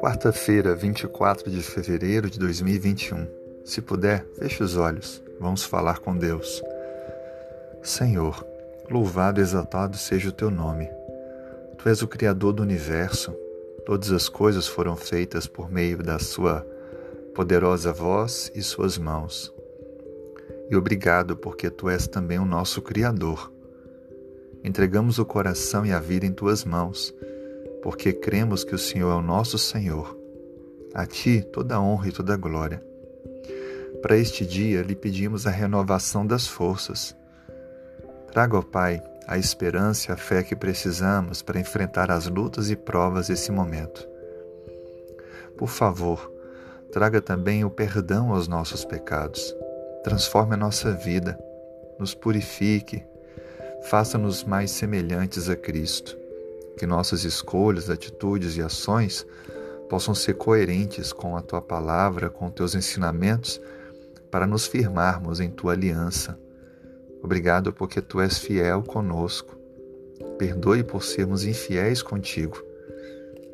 Quarta-feira, 24 de fevereiro de 2021. Se puder, feche os olhos. Vamos falar com Deus. Senhor, louvado e exaltado seja o teu nome. Tu és o Criador do universo. Todas as coisas foram feitas por meio da Sua poderosa voz e Suas mãos. E obrigado porque Tu és também o nosso Criador. Entregamos o coração e a vida em Tuas mãos porque cremos que o Senhor é o nosso Senhor. A Ti toda a honra e toda a glória. Para este dia, lhe pedimos a renovação das forças. Traga, ó Pai, a esperança e a fé que precisamos para enfrentar as lutas e provas desse momento. Por favor, traga também o perdão aos nossos pecados. Transforme a nossa vida, nos purifique, faça-nos mais semelhantes a Cristo que nossas escolhas, atitudes e ações possam ser coerentes com a tua palavra, com teus ensinamentos, para nos firmarmos em tua aliança. Obrigado porque tu és fiel conosco. Perdoe por sermos infiéis contigo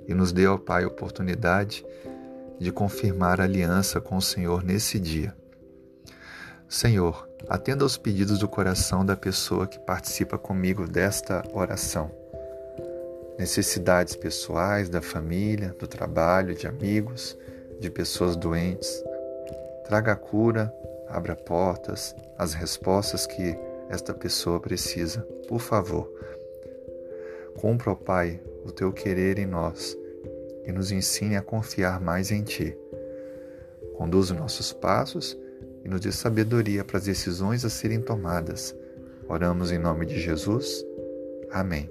e nos dê, ó Pai, oportunidade de confirmar a aliança com o Senhor nesse dia. Senhor, atenda aos pedidos do coração da pessoa que participa comigo desta oração necessidades pessoais, da família, do trabalho, de amigos, de pessoas doentes. Traga a cura, abra portas, as respostas que esta pessoa precisa. Por favor, cumpra, ó Pai, o teu querer em nós e nos ensine a confiar mais em Ti. Conduza nossos passos e nos dê sabedoria para as decisões a serem tomadas. Oramos em nome de Jesus. Amém.